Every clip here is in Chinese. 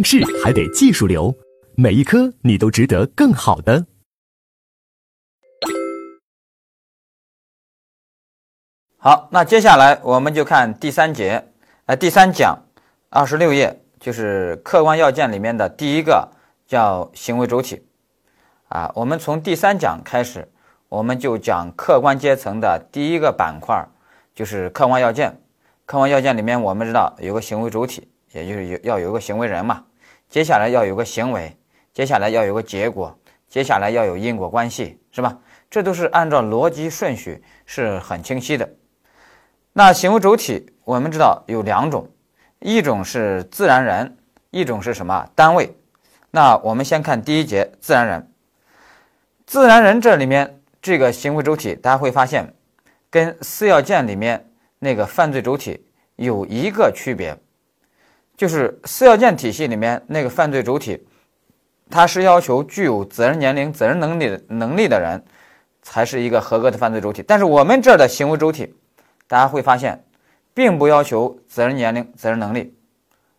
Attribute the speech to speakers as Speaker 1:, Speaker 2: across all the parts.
Speaker 1: 应试还得技术流，每一科你都值得更好的。
Speaker 2: 好，那接下来我们就看第三节，呃，第三讲，二十六页，就是客观要件里面的第一个叫行为主体。啊，我们从第三讲开始，我们就讲客观阶层的第一个板块，就是客观要件。客观要件里面，我们知道有个行为主体，也就是有要有个行为人嘛。接下来要有个行为，接下来要有个结果，接下来要有因果关系，是吧？这都是按照逻辑顺序是很清晰的。那行为主体，我们知道有两种，一种是自然人，一种是什么单位？那我们先看第一节自然人。自然人这里面这个行为主体，大家会发现跟四要件里面那个犯罪主体有一个区别，就是四要件体系里面那个犯罪主体，它是要求具有责任年龄、责任能力的能力的人才是一个合格的犯罪主体。但是我们这儿的行为主体，大家会发现，并不要求责任年龄、责任能力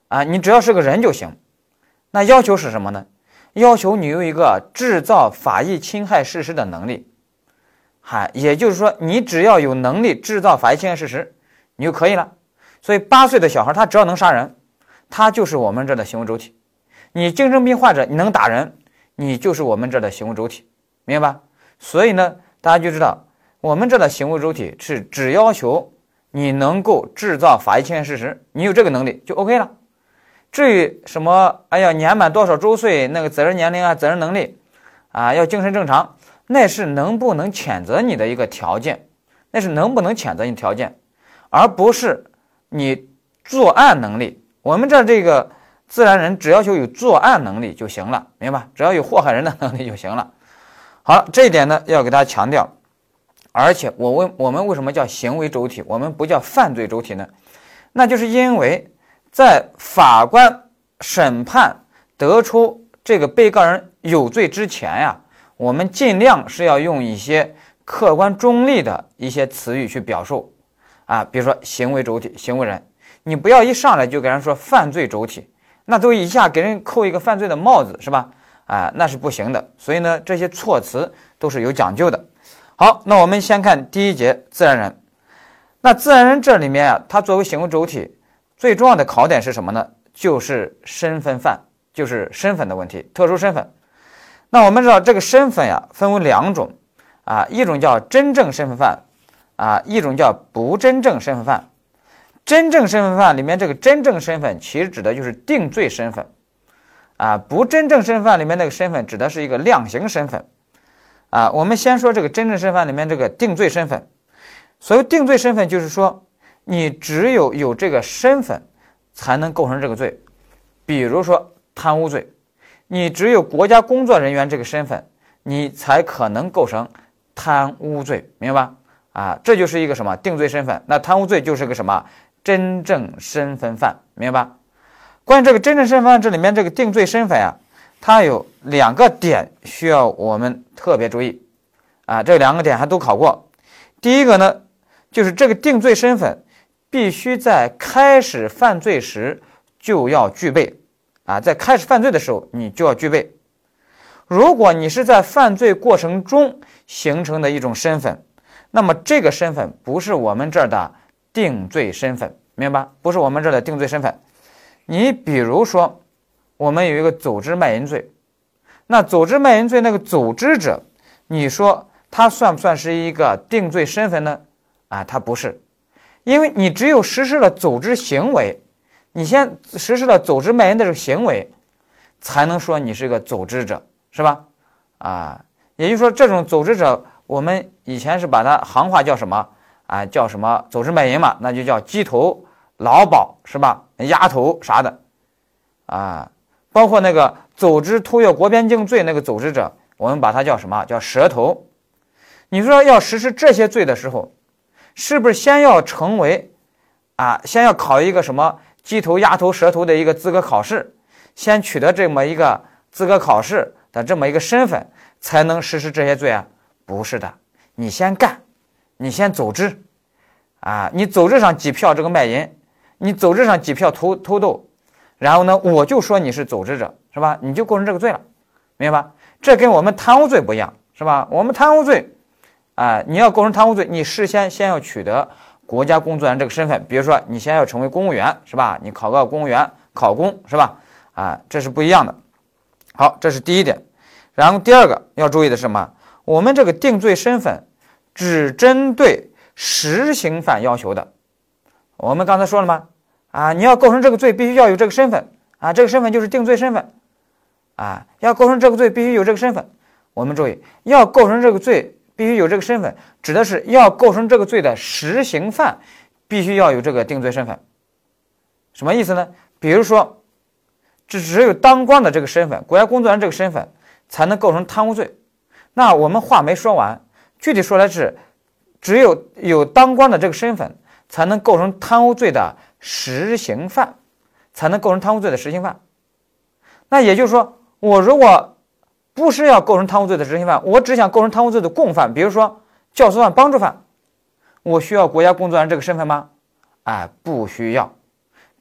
Speaker 2: 啊，你只要是个人就行。那要求是什么呢？要求你有一个制造法益侵害事实的能力，嗨，也就是说，你只要有能力制造法益侵害事实，你就可以了。所以，八岁的小孩他只要能杀人，他就是我们这的行为主体。你精神病患者你能打人，你就是我们这的行为主体，明白吧？所以呢，大家就知道我们这的行为主体是只要求你能够制造法医侵害事实，你有这个能力就 OK 了。至于什么，哎呀，年满多少周岁，那个责任年龄啊，责任能力，啊，要精神正常，那是能不能谴责你的一个条件，那是能不能谴责你条件，而不是你作案能力。我们这这个自然人只要求有作案能力就行了，明白？只要有祸害人的能力就行了。好，这一点呢要给大家强调。而且我问我们为什么叫行为主体，我们不叫犯罪主体呢？那就是因为。在法官审判得出这个被告人有罪之前呀，我们尽量是要用一些客观中立的一些词语去表述啊，比如说行为主体、行为人，你不要一上来就给人说犯罪主体，那都一下给人扣一个犯罪的帽子，是吧？啊，那是不行的。所以呢，这些措辞都是有讲究的。好，那我们先看第一节自然人。那自然人这里面啊，它作为行为主体。最重要的考点是什么呢？就是身份犯，就是身份的问题，特殊身份。那我们知道这个身份呀，分为两种啊，一种叫真正身份犯啊，一种叫不真正身份犯。真正身份犯里面这个真正身份，其实指的就是定罪身份啊，不真正身份犯里面那个身份，指的是一个量刑身份啊。我们先说这个真正身份里面这个定罪身份，所谓定罪身份，就是说。你只有有这个身份，才能构成这个罪。比如说贪污罪，你只有国家工作人员这个身份，你才可能构成贪污罪，明白吧？啊，这就是一个什么定罪身份？那贪污罪就是个什么真正身份犯，明白吧？关于这个真正身份犯，这里面这个定罪身份啊，它有两个点需要我们特别注意啊，这两个点还都考过。第一个呢，就是这个定罪身份。必须在开始犯罪时就要具备，啊，在开始犯罪的时候你就要具备。如果你是在犯罪过程中形成的一种身份，那么这个身份不是我们这儿的定罪身份，明白？不是我们这儿的定罪身份。你比如说，我们有一个组织卖淫罪，那组织卖淫罪那个组织者，你说他算不算是一个定罪身份呢？啊，他不是。因为你只有实施了组织行为，你先实施了组织卖淫的这个行为，才能说你是一个组织者，是吧？啊，也就是说，这种组织者，我们以前是把它行话叫什么啊？叫什么组织卖淫嘛？那就叫鸡头、老鸨，是吧？鸭头啥的，啊，包括那个组织偷越国边境罪那个组织者，我们把它叫什么？叫蛇头。你说要实施这些罪的时候。是不是先要成为，啊，先要考一个什么鸡头、鸭头、蛇头的一个资格考试，先取得这么一个资格考试的这么一个身份，才能实施这些罪啊？不是的，你先干，你先组织，啊，你组织上几票这个卖淫，你组织上几票偷偷渡，然后呢，我就说你是组织者，是吧？你就构成这个罪了，明白吧？这跟我们贪污罪不一样，是吧？我们贪污罪，啊，你要构成贪污罪，你事先先要取得国家工作人员这个身份，比如说你先要成为公务员，是吧？你考个公务员考公，是吧？啊，这是不一样的。好，这是第一点。然后第二个要注意的是什么？我们这个定罪身份只针对实行犯要求的。我们刚才说了吗？啊，你要构成这个罪，必须要有这个身份啊，这个身份就是定罪身份啊。要构成这个罪，必须有这个身份。我们注意，要构成这个罪，必须有这个身份，指的是要构成这个罪的实行犯必须要有这个定罪身份。什么意思呢？比如说，这只有当官的这个身份，国家工作人员这个身份才能构成贪污罪。那我们话没说完，具体说来是，只有有当官的这个身份。才能构成贪污罪的实行犯，才能构成贪污罪的实行犯。那也就是说，我如果不是要构成贪污罪的实行犯，我只想构成贪污罪的共犯，比如说教唆犯、帮助犯，我需要国家工作人员这个身份吗？哎，不需要。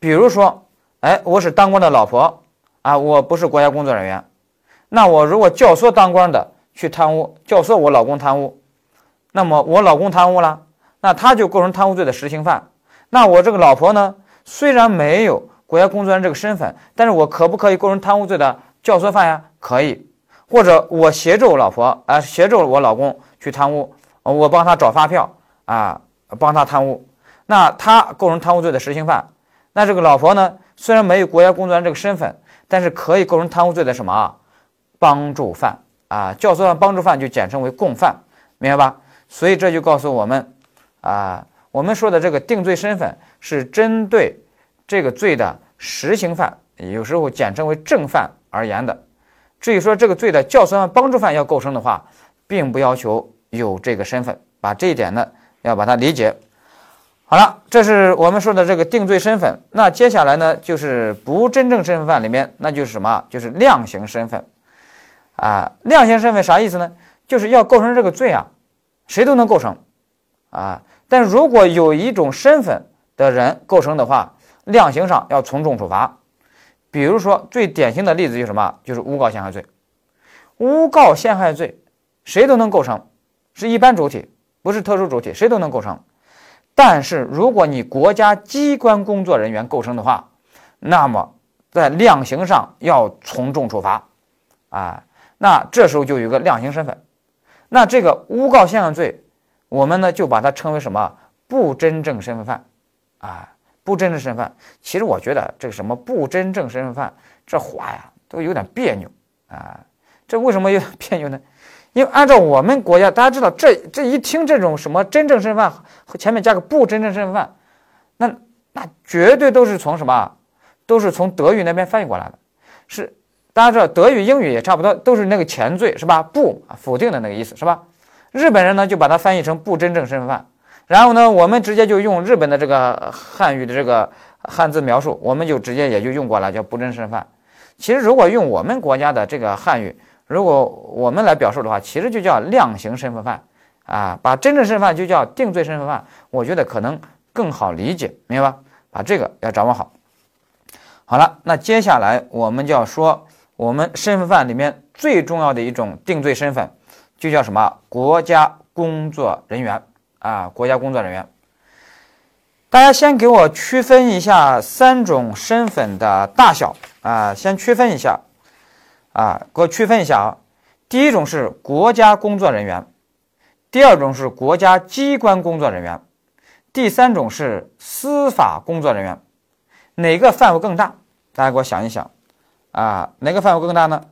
Speaker 2: 比如说，哎，我是当官的老婆啊，我不是国家工作人员，那我如果教唆当官的去贪污，教唆我老公贪污，那么我老公贪污了。那他就构成贪污罪的实行犯。那我这个老婆呢？虽然没有国家工作人员这个身份，但是我可不可以构成贪污罪的教唆犯呀？可以。或者我协助我老婆啊，协助我老公去贪污，我帮他找发票啊，帮他贪污。那他构成贪污罪的实行犯。那这个老婆呢？虽然没有国家工作人员这个身份，但是可以构成贪污罪的什么？帮助犯啊，教唆犯、帮助犯就简称为共犯，明白吧？所以这就告诉我们。啊，我们说的这个定罪身份是针对这个罪的实行犯，有时候简称为正犯而言的。至于说这个罪的教唆犯、帮助犯要构成的话，并不要求有这个身份，把这一点呢要把它理解。好了，这是我们说的这个定罪身份。那接下来呢，就是不真正身份犯里面，那就是什么？就是量刑身份。啊，量刑身份啥意思呢？就是要构成这个罪啊，谁都能构成。啊，但如果有一种身份的人构成的话，量刑上要从重处罚。比如说最典型的例子就是什么？就是诬告陷害罪。诬告陷害罪，谁都能构成，是一般主体，不是特殊主体，谁都能构成。但是如果你国家机关工作人员构成的话，那么在量刑上要从重处罚。啊，那这时候就有一个量刑身份。那这个诬告陷害罪。我们呢就把它称为什么不真正身份犯，啊，不真正身份犯。其实我觉得这个什么不真正身份犯这话呀都有点别扭啊。这为什么有点别扭呢？因为按照我们国家，大家知道这这一听这种什么真正身份犯和前面加个不真正身份犯，那那绝对都是从什么，都是从德语那边翻译过来的。是大家知道德语、英语也差不多，都是那个前缀是吧？不否定的那个意思是吧？日本人呢就把它翻译成不真正身份犯，然后呢，我们直接就用日本的这个汉语的这个汉字描述，我们就直接也就用过了，叫不真身份犯。其实如果用我们国家的这个汉语，如果我们来表述的话，其实就叫量刑身份犯啊，把真正身份犯就叫定罪身份犯，我觉得可能更好理解，明白吧？把这个要掌握好。好了，那接下来我们就要说我们身份犯里面最重要的一种定罪身份。就叫什么国家工作人员啊？国家工作人员，大家先给我区分一下三种身份的大小啊，先区分一下啊，给我区分一下啊。第一种是国家工作人员，第二种是国家机关工作人员，第三种是司法工作人员，哪个范围更大？大家给我想一想啊，哪个范围更大呢？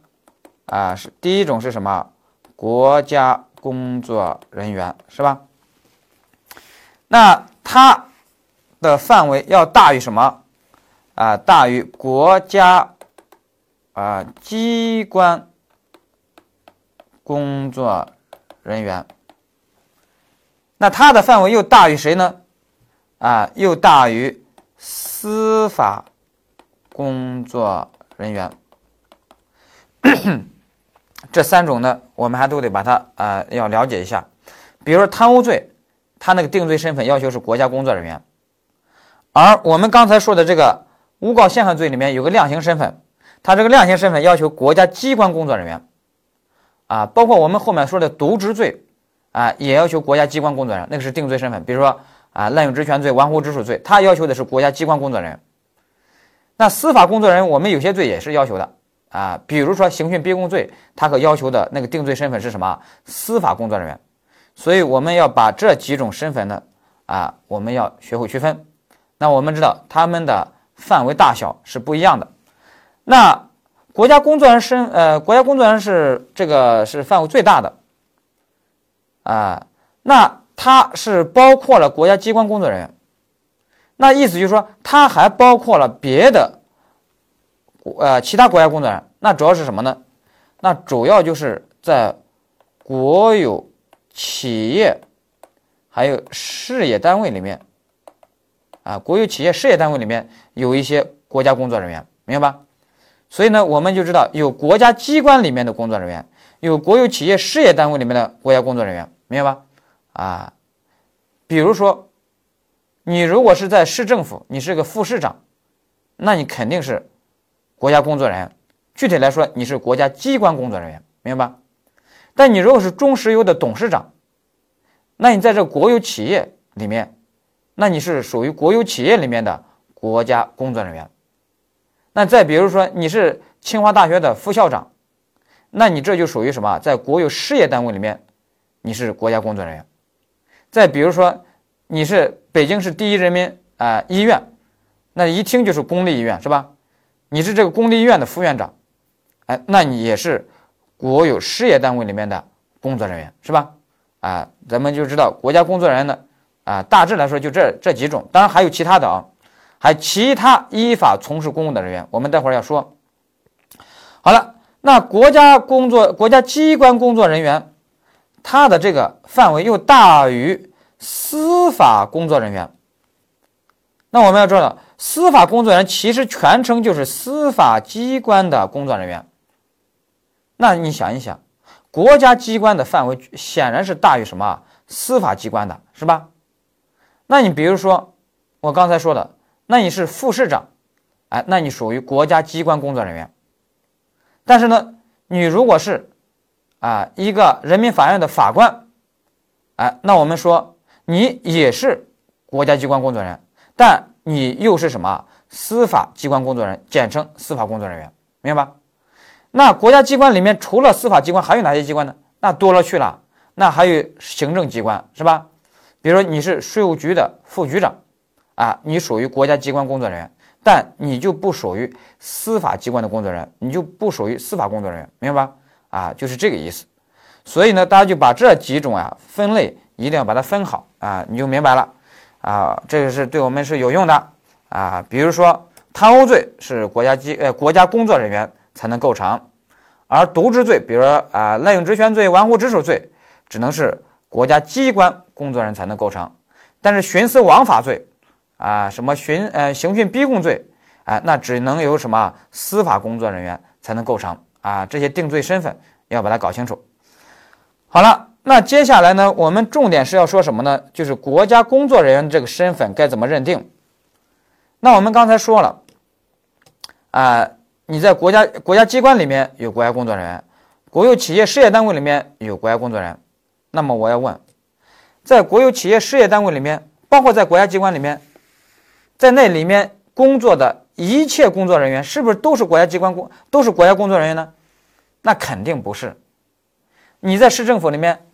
Speaker 2: 啊，是第一种是什么？国家工作人员是吧？那它的范围要大于什么啊？大于国家啊机关工作人员。那它的范围又大于谁呢？啊，又大于司法工作人员。这三种呢，我们还都得把它啊要了解一下。比如说贪污罪，它那个定罪身份要求是国家工作人员，而我们刚才说的这个诬告陷害罪里面有个量刑身份，他这个量刑身份要求国家机关工作人员，啊，包括我们后面说的渎职罪，啊，也要求国家机关工作人员，那个是定罪身份。比如说啊，滥用职权罪、玩忽职守罪，他要求的是国家机关工作人员。那司法工作人员，我们有些罪也是要求的啊，比如说刑讯逼供罪，他可要求的那个定罪身份是什么？司法工作人员。所以我们要把这几种身份呢，啊，我们要学会区分。那我们知道他们的范围大小是不一样的。那国家工作人员身，呃，国家工作人员是这个是范围最大的，啊，那它是包括了国家机关工作人员。那意思就是说，它还包括了别的，呃，其他国家工作人员。那主要是什么呢？那主要就是在国有。企业还有事业单位里面，啊，国有企业事业单位里面有一些国家工作人员，明白吧？所以呢，我们就知道有国家机关里面的工作人员，有国有企业事业单位里面的国家工作人员，明白吧？啊，比如说，你如果是在市政府，你是个副市长，那你肯定是国家工作人员。具体来说，你是国家机关工作人员，明白吧？但你如果是中石油的董事长，那你在这国有企业里面，那你是属于国有企业里面的国家工作人员。那再比如说你是清华大学的副校长，那你这就属于什么？在国有事业单位里面，你是国家工作人员。再比如说你是北京市第一人民啊医院，那一听就是公立医院是吧？你是这个公立医院的副院长，哎，那你也是。国有事业单位里面的工作人员是吧？啊，咱们就知道国家工作人员呢，啊，大致来说就这这几种，当然还有其他的啊，还其他依法从事公务的人员，我们待会儿要说。好了，那国家工作国家机关工作人员，他的这个范围又大于司法工作人员。那我们要知道，司法工作人员其实全称就是司法机关的工作人员。那你想一想，国家机关的范围显然是大于什么司法机关的，是吧？那你比如说我刚才说的，那你是副市长，哎，那你属于国家机关工作人员。但是呢，你如果是啊一个人民法院的法官，哎，那我们说你也是国家机关工作人员，但你又是什么司法机关工作人员，简称司法工作人员，明白吧？那国家机关里面除了司法机关，还有哪些机关呢？那多了去了，那还有行政机关，是吧？比如说你是税务局的副局长，啊，你属于国家机关工作人员，但你就不属于司法机关的工作人员，你就不属于司法工作人员，明白吧？啊，就是这个意思。所以呢，大家就把这几种啊分类一定要把它分好啊，你就明白了啊，这个是对我们是有用的啊。比如说贪污罪是国家机呃国家工作人员。才能构成，而渎职罪，比如说啊滥用职权罪、玩忽职守罪，只能是国家机关工作人员才能构成。但是徇私枉法罪，啊什么徇呃刑讯逼供罪，啊那只能由什么司法工作人员才能构成啊。这些定罪身份要把它搞清楚。好了，那接下来呢，我们重点是要说什么呢？就是国家工作人员这个身份该怎么认定？那我们刚才说了，啊。你在国家国家机关里面有国家工作人员，国有企业事业单位里面有国家工作人员，那么我要问，在国有企业事业单位里面，包括在国家机关里面，在那里面工作的一切工作人员，是不是都是国家机关工，都是国家工作人员呢？那肯定不是。你在市政府里面，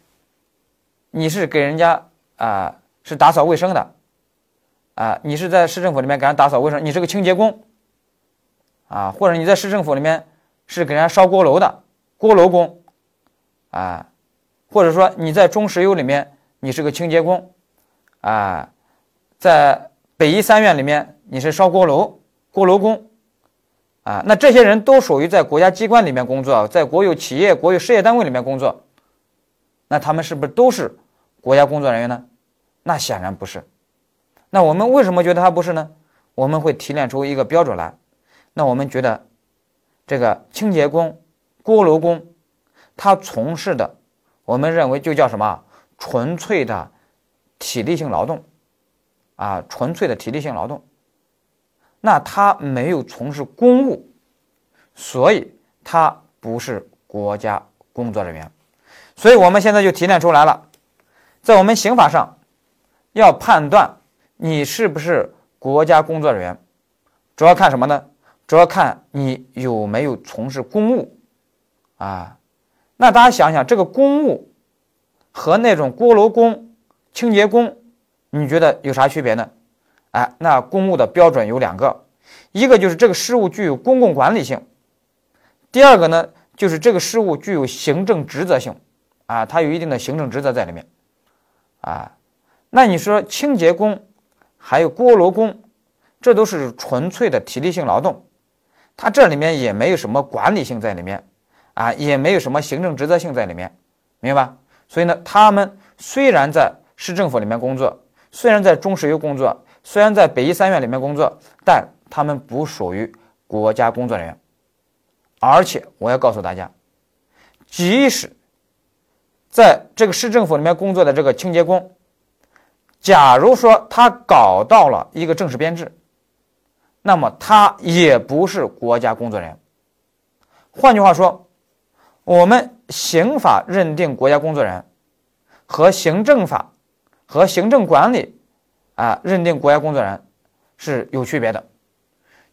Speaker 2: 你是给人家啊是打扫卫生的，啊，你是在市政府里面给人打扫卫生，你是个清洁工。啊，或者你在市政府里面是给人家烧锅炉的锅炉工，啊，或者说你在中石油里面你是个清洁工，啊，在北医三院里面你是烧锅炉锅炉工，啊，那这些人都属于在国家机关里面工作，在国有企业、国有事业单位里面工作，那他们是不是都是国家工作人员呢？那显然不是。那我们为什么觉得他不是呢？我们会提炼出一个标准来。那我们觉得，这个清洁工、锅炉工，他从事的，我们认为就叫什么？纯粹的体力性劳动，啊，纯粹的体力性劳动。那他没有从事公务，所以他不是国家工作人员。所以我们现在就提炼出来了，在我们刑法上要判断你是不是国家工作人员，主要看什么呢？主要看你有没有从事公务啊。那大家想想，这个公务和那种锅炉工、清洁工，你觉得有啥区别呢？哎，那公务的标准有两个，一个就是这个事务具有公共管理性，第二个呢就是这个事务具有行政职责性，啊，它有一定的行政职责在里面，啊，那你说清洁工还有锅炉工，这都是纯粹的体力性劳动，它这里面也没有什么管理性在里面。啊，也没有什么行政职责性在里面，明白吧？所以呢，他们虽然在市政府里面工作，虽然在中石油工作，虽然在北医三院里面工作，但他们不属于国家工作人员。而且我要告诉大家，即使在这个市政府里面工作的这个清洁工，假如说他搞到了一个正式编制，那么他也不是国家工作人员。换句话说。我们刑法认定国家工作人员，和行政法和行政管理啊认定国家工作人员是有区别的，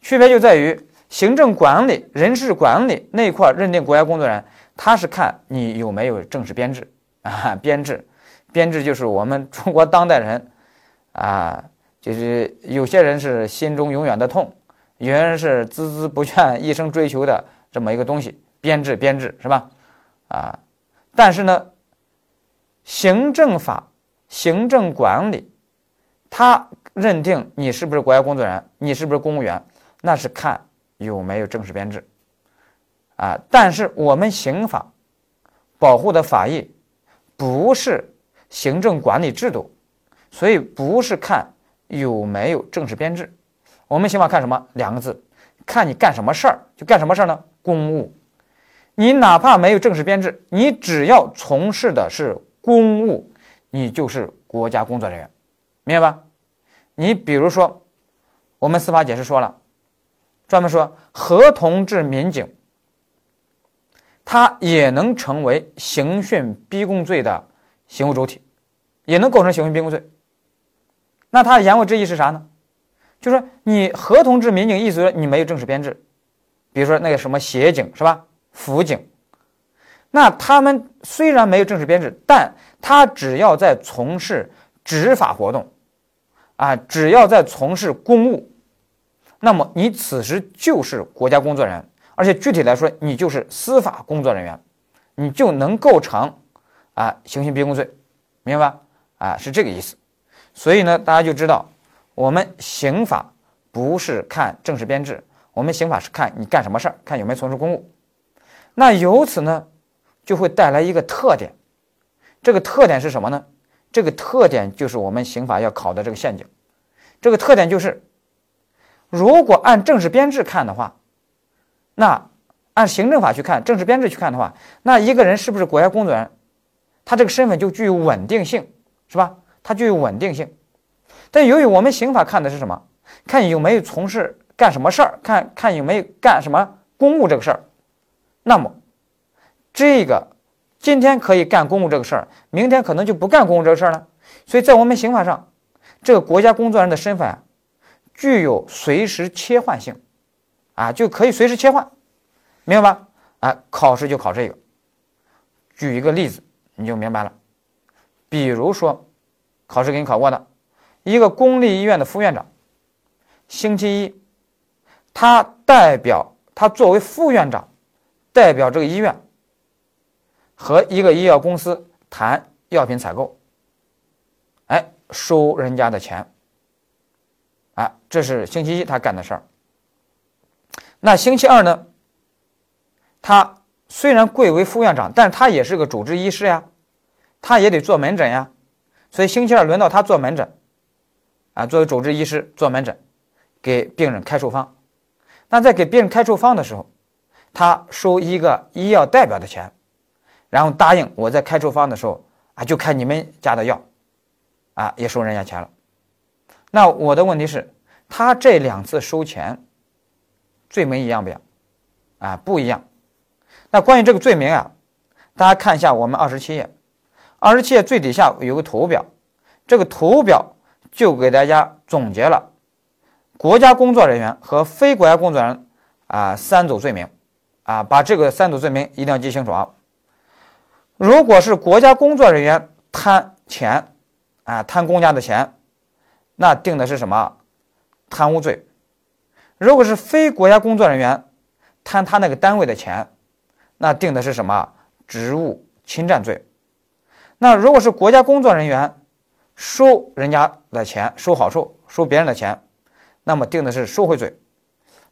Speaker 2: 区别就在于行政管理、人事管理那一块认定国家工作人员，他是看你有没有正式编制啊，编制，编制就是我们中国当代人啊，就是有些人是心中永远的痛，有些人是孜孜不倦一生追求的这么一个东西。编制编制是吧？啊，但是呢，行政法、行政管理，他认定你是不是国家工作人员，你是不是公务员，那是看有没有正式编制，啊，但是我们刑法保护的法益不是行政管理制度，所以不是看有没有正式编制，我们刑法看什么？两个字，看你干什么事儿，就干什么事儿呢？公务。你哪怕没有正式编制，你只要从事的是公务，你就是国家工作人员，明白吧？你比如说，我们司法解释说了，专门说合同制民警，他也能成为刑讯逼供罪的行为主体，也能构成刑讯逼供罪。那他的言外之意是啥呢？就说你合同制民警，意思说你没有正式编制，比如说那个什么协警是吧？辅警，那他们虽然没有正式编制，但他只要在从事执法活动，啊，只要在从事公务，那么你此时就是国家工作人员，而且具体来说，你就是司法工作人员，你就能构成啊刑讯逼供罪，明白吧？啊，是这个意思。所以呢，大家就知道，我们刑法不是看正式编制，我们刑法是看你干什么事儿，看有没有从事公务。那由此呢，就会带来一个特点，这个特点是什么呢？这个特点就是我们刑法要考的这个陷阱。这个特点就是，如果按正式编制看的话，那按行政法去看，正式编制去看的话，那一个人是不是国家工作人员，他这个身份就具有稳定性，是吧？他具有稳定性。但由于我们刑法看的是什么？看有没有从事干什么事儿，看看有没有干什么公务这个事儿。那么，这个今天可以干公务这个事儿，明天可能就不干公务这个事儿了。所以在我们刑法上，这个国家工作人员的身份啊，具有随时切换性，啊，就可以随时切换，明白吧？啊，考试就考这个。举一个例子，你就明白了。比如说，考试给你考过的，一个公立医院的副院长，星期一，他代表他作为副院长。代表这个医院和一个医药公司谈药品采购，哎，收人家的钱，啊，这是星期一他干的事儿。那星期二呢？他虽然贵为副院长，但是他也是个主治医师呀，他也得做门诊呀，所以星期二轮到他做门诊，啊，作为主治医师做门诊，给病人开处方。那在给病人开处方的时候，他收一个医药代表的钱，然后答应我在开处方的时候啊，就开你们家的药，啊，也收人家钱了。那我的问题是，他这两次收钱罪名一样不一样？啊，不一样。那关于这个罪名啊，大家看一下我们二十七页，二十七页最底下有个图表，这个图表就给大家总结了国家工作人员和非国家工作人员啊三组罪名，啊，把这个三组罪名一定要记清楚啊。如果是国家工作人员贪钱，啊，贪公家的钱，那定的是什么？贪污罪。如果是非国家工作人员贪他那个单位的钱，那定的是什么？职务侵占罪。那如果是国家工作人员收人家的钱，收好处，收别人的钱，那么定的是受贿罪。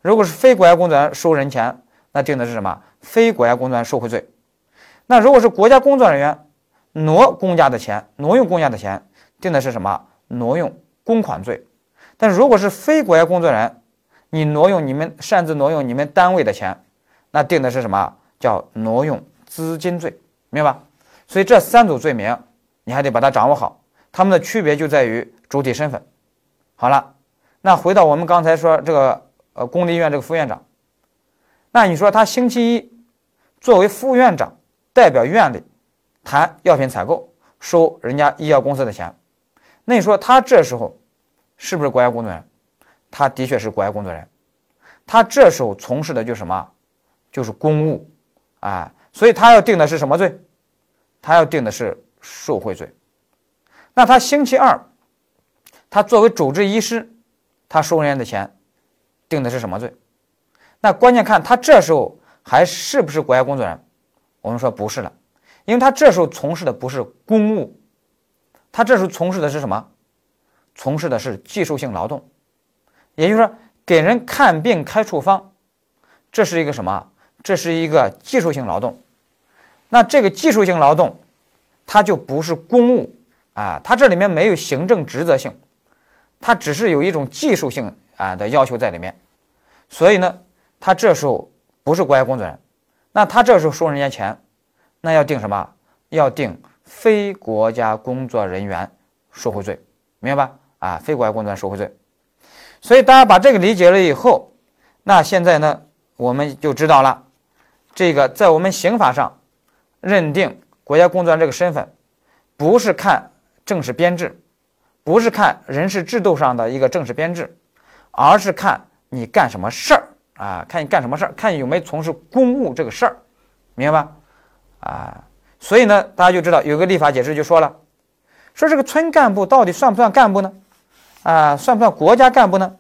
Speaker 2: 如果是非国家工作人员收人钱，那定的是什么？非国家工作人员受贿罪。那如果是国家工作人员挪公家的钱，挪用公家的钱，定的是什么？挪用公款罪。但如果是非国家工作人员，你挪用你们擅自挪用你们单位的钱，那定的是什么？叫挪用资金罪，明白吧？所以这三组罪名你还得把它掌握好，它们的区别就在于主体身份。好了，那回到我们刚才说这个呃公立医院这个副院长，那你说他星期一作为副院长。代表院里谈药品采购，收人家医药公司的钱，那你说他这时候是不是国家工作人员？他的确是国家工作人员，他这时候从事的就是什么？就是公务，啊，所以他要定的是什么罪？他要定的是受贿罪。那他星期二，他作为主治医师，他收人家的钱，定的是什么罪？那关键看他这时候还是不是国家工作人员？我们说不是了，因为他这时候从事的不是公务，他这时候从事的是什么？从事的是技术性劳动，也就是说给人看病开处方，这是一个什么？这是一个技术性劳动。那这个技术性劳动，它就不是公务啊，它这里面没有行政职责性，它只是有一种技术性啊的要求在里面，所以呢，他这时候不是国家工作人员。那他这时候收人家钱，那要定什么？要定非国家工作人员受贿罪，明白吧？啊，非国家工作人员受贿罪。所以大家把这个理解了以后，那现在呢，我们就知道了，这个在我们刑法上认定国家工作人员这个身份，不是看正式编制，不是看人事制度上的一个正式编制，而是看你干什么事儿。啊，看你干什么事儿，看有没有从事公务这个事儿，明白吧？啊，所以呢，大家就知道有个立法解释就说了，说这个村干部到底算不算干部呢？啊，算不算国家干部呢？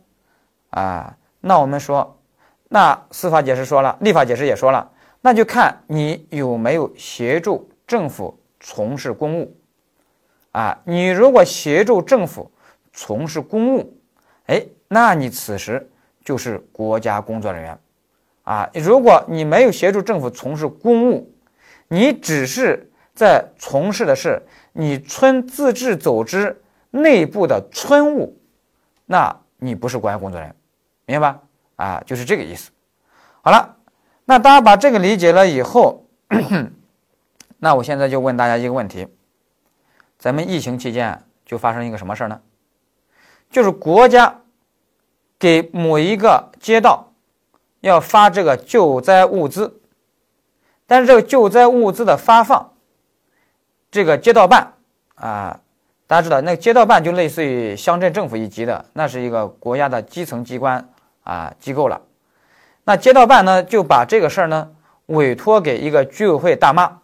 Speaker 2: 啊，那我们说，那司法解释说了，立法解释也说了，那就看你有没有协助政府从事公务。啊，你如果协助政府从事公务，哎，那你此时。就是国家工作人员，啊，如果你没有协助政府从事公务，你只是在从事的是你村自治组织内部的村务，那你不是国家工作人员，明白吧？啊，就是这个意思。好了，那大家把这个理解了以后，那我现在就问大家一个问题：咱们疫情期间就发生一个什么事儿呢？就是国家。给某一个街道要发这个救灾物资，但是这个救灾物资的发放，这个街道办啊，大家知道，那个街道办就类似于乡镇政府一级的，那是一个国家的基层机关啊机构了。那街道办呢，就把这个事儿呢委托给一个居委会大妈，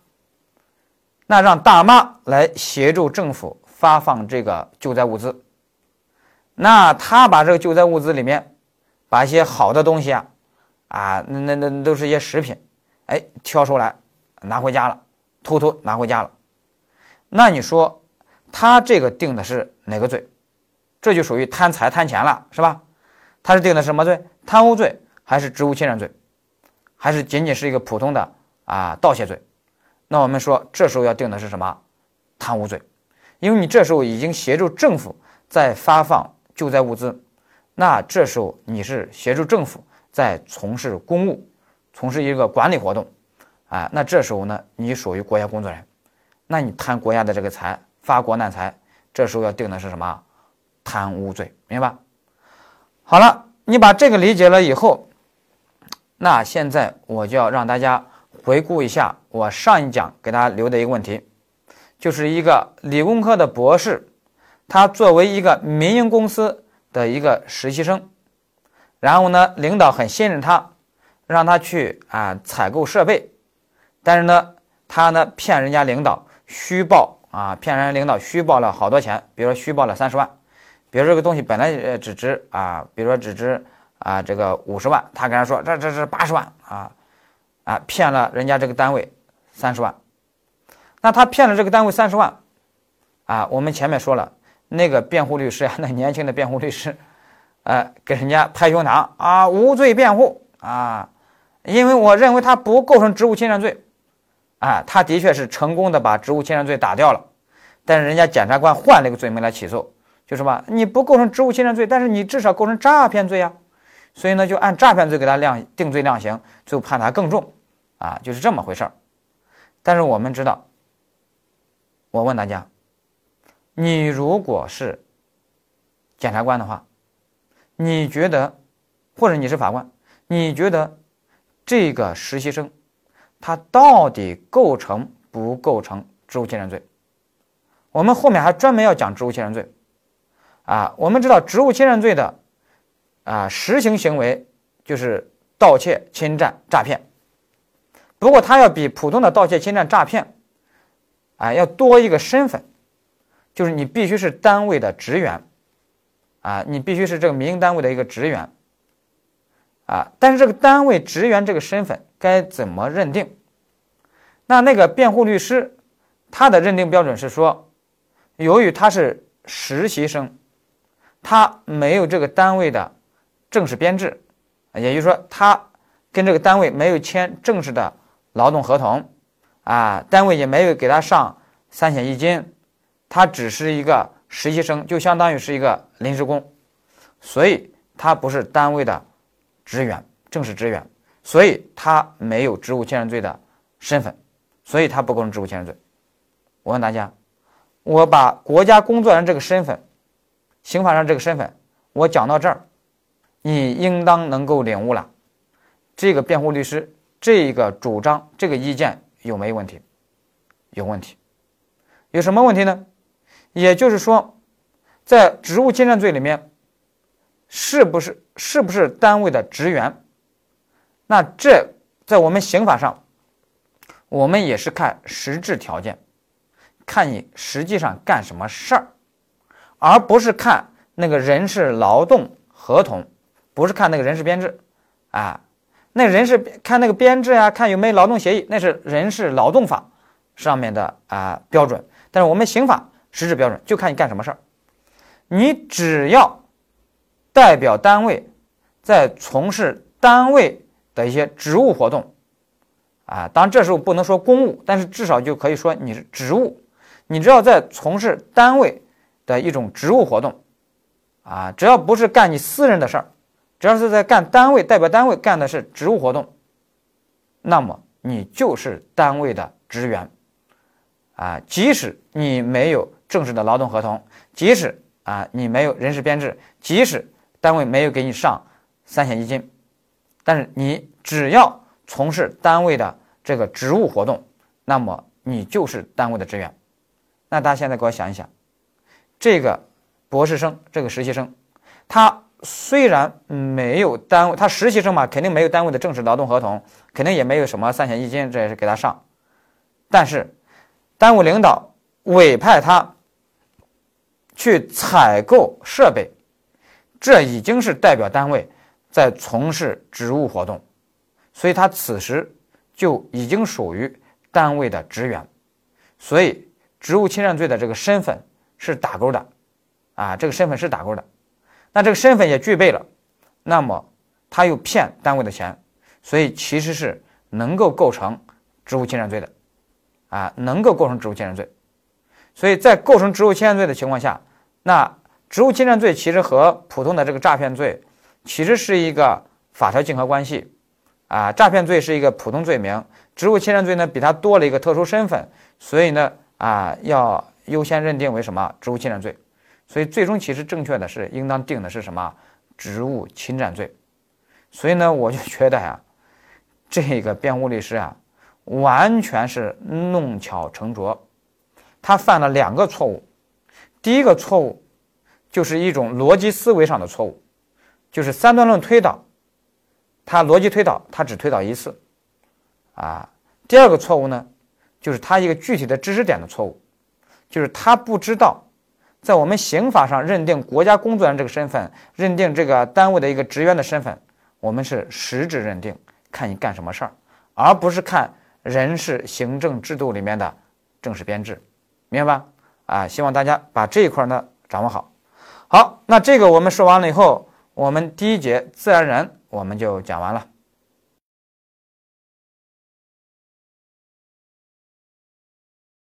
Speaker 2: 那让大妈来协助政府发放这个救灾物资。那他把这个救灾物资里面，把一些好的东西啊，啊，那那那都是一些食品，哎，挑出来拿回家了，偷偷拿回家了。那你说他这个定的是哪个罪？这就属于贪财贪钱了，是吧？他是定的什么罪？贪污罪还是职务侵占罪？还是仅仅是一个普通的啊盗窃罪？那我们说这时候要定的是什么？贪污罪，因为你这时候已经协助政府在发放。救灾物资，那这时候你是协助政府在从事公务，从事一个管理活动，啊，那这时候呢，你属于国家工作人员，那你贪国家的这个财，发国难财，这时候要定的是什么？贪污罪，明白？好了，你把这个理解了以后，那现在我就要让大家回顾一下我上一讲给大家留的一个问题，就是一个理工科的博士，他作为一个民营公司的一个实习生，然后呢，领导很信任他，让他去啊采购设备，但是呢，他呢骗人家领导虚报啊，骗人家领导虚报了好多钱，比如说虚报了三十万。比如这个东西本来只值啊，比如说只值啊这个五十万，他跟他说这这是八十万。啊啊骗了人家这个单位三十万，那他骗了这个单位三十万啊，我们前面说了那个辩护律师啊，那年轻的辩护律师，呃给人家拍胸膛啊无罪辩护啊，因为我认为他不构成职务侵占罪，啊他的确是成功的把职务侵占罪打掉了，但是人家检察官换了一个罪名来起诉。就什么？你不构成职务侵占罪，但是你至少构成诈骗罪呀，所以呢，就按诈骗罪给他量定罪量刑，最后判他更重，啊，就是这么回事儿。但是我们知道，我问大家，你如果是检察官的话，你觉得，或者你是法官，你觉得这个实习生他到底构成不构成职务侵占罪？我们后面还专门要讲职务侵占罪。啊，我们知道职务侵占罪的啊实行行为就是盗窃、侵占、诈骗。不过，他要比普通的盗窃、侵占、诈骗，啊，要多一个身份，就是你必须是单位的职员，啊，你必须是这个民营单位的一个职员，啊，但是这个单位职员这个身份该怎么认定？那那个辩护律师他的认定标准是说，由于他是实习生。他没有这个单位的正式编制，也就是说，他跟这个单位没有签正式的劳动合同，啊，单位也没有给他上三险一金，他只是一个实习生，就相当于是一个临时工，所以他不是单位的职员，正式职员，所以他没有职务侵占罪的身份，所以他不构成职务侵占罪。我问大家，我把国家工作人员这个身份。刑法上这个身份，我讲到这儿，你应当能够领悟了。这个辩护律师这个主张这个意见有没有问题？有问题。有什么问题呢？也就是说，在职务侵占罪里面，是不是是不是单位的职员？那这在我们刑法上，我们也是看实质条件，看你实际上干什么事儿。而不是看那个人事劳动合同，不是看那个人事编制，啊，那人事看那个编制呀，看有没有劳动协议，那是人事劳动法上面的啊标准。但是我们刑法实质标准就看你干什么事儿，你只要代表单位在从事单位的一些职务活动，啊，当然这时候不能说公务，但是至少就可以说你是职务，你只要在从事单位。的一种职务活动，啊，只要不是干你私人的事儿，只要是在干单位代表单位干的是职务活动，那么你就是单位的职员，啊，即使你没有正式的劳动合同，即使啊你没有人事编制，即使单位没有给你上三险一金，但是你只要从事单位的这个职务活动，那么你就是单位的职员。那大家现在给我想一想。这个博士生，这个实习生，他虽然没有单位，他实习生嘛，肯定没有单位的正式劳动合同，肯定也没有什么三险一金，这也是给他上。但是，单位领导委派他去采购设备，这已经是代表单位在从事职务活动，所以他此时就已经属于单位的职员，所以职务侵占罪的这个身份。是打勾的，啊，这个身份是打勾的，那这个身份也具备了，那么他又骗单位的钱，所以其实是能够构成职务侵占罪的，啊，能够构成职务侵占罪，所以在构成职务侵占罪的情况下，那职务侵占罪其实和普通的这个诈骗罪其实是一个法条竞合关系，啊，诈骗罪是一个普通罪名，职务侵占罪呢比它多了一个特殊身份，所以呢，啊，要。优先认定为什么职务侵占罪？所以最终其实正确的是应当定的是什么职务侵占罪。所以呢，我就觉得呀，这个辩护律师啊，完全是弄巧成拙。他犯了两个错误。第一个错误就是一种逻辑思维上的错误，就是三段论推导，他逻辑推导他只推导一次，啊。第二个错误呢，就是他一个具体的知识点的错误，就是他不知道，在我们刑法上认定国家工作人员这个身份，认定这个单位的一个职员的身份，我们是实质认定，看你干什么事儿，而不是看人事行政制度里面的正式编制，明白吧？啊，希望大家把这一块呢掌握好。好，那这个我们说完了以后，我们第一节自然人我们就讲完了。